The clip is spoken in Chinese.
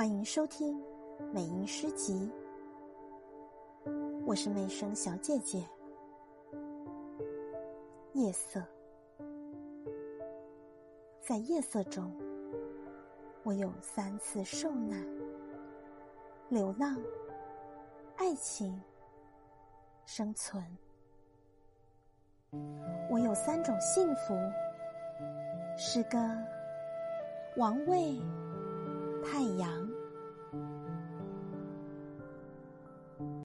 欢迎收听美音诗集，我是美声小姐姐。夜色，在夜色中，我有三次受难、流浪、爱情、生存。我有三种幸福：诗歌、王位、太阳。